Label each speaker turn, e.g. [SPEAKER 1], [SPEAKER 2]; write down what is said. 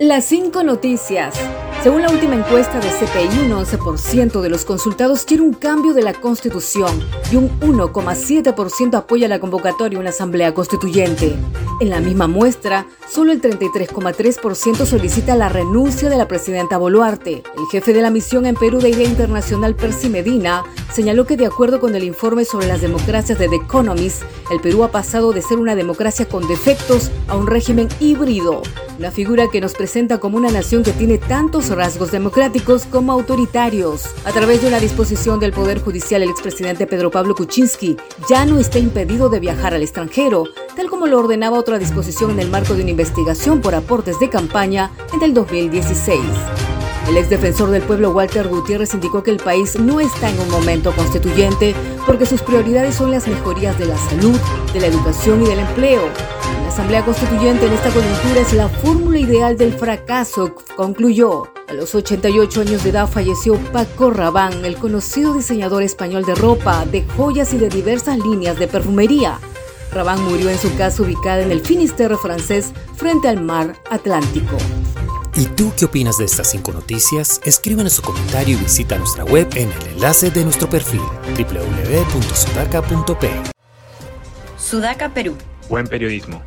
[SPEAKER 1] Las cinco noticias. Según la última encuesta de CPI, un 11% de los consultados quiere un cambio de la Constitución y un 1,7% apoya la convocatoria a una asamblea constituyente. En la misma muestra, solo el 33,3% solicita la renuncia de la presidenta Boluarte. El jefe de la misión en Perú de Idea Internacional, Percy Medina, señaló que de acuerdo con el informe sobre las democracias de The Economist, el Perú ha pasado de ser una democracia con defectos a un régimen híbrido una figura que nos presenta como una nación que tiene tantos rasgos democráticos como autoritarios. A través de una disposición del Poder Judicial, el expresidente Pedro Pablo Kuczynski ya no está impedido de viajar al extranjero, tal como lo ordenaba otra disposición en el marco de una investigación por aportes de campaña en el 2016. El ex defensor del pueblo Walter Gutiérrez indicó que el país no está en un momento constituyente porque sus prioridades son las mejorías de la salud, de la educación y del empleo. La Asamblea Constituyente en esta coyuntura es la fórmula ideal del fracaso, concluyó. A los 88 años de edad falleció Paco Rabanne, el conocido diseñador español de ropa, de joyas y de diversas líneas de perfumería. Rabanne murió en su casa ubicada en el Finisterre francés frente al mar Atlántico.
[SPEAKER 2] ¿Y tú qué opinas de estas cinco noticias? Escríbenos su comentario y visita nuestra web en el enlace de nuestro perfil www.sudaca.p.
[SPEAKER 3] Sudaca Perú.
[SPEAKER 4] Buen periodismo.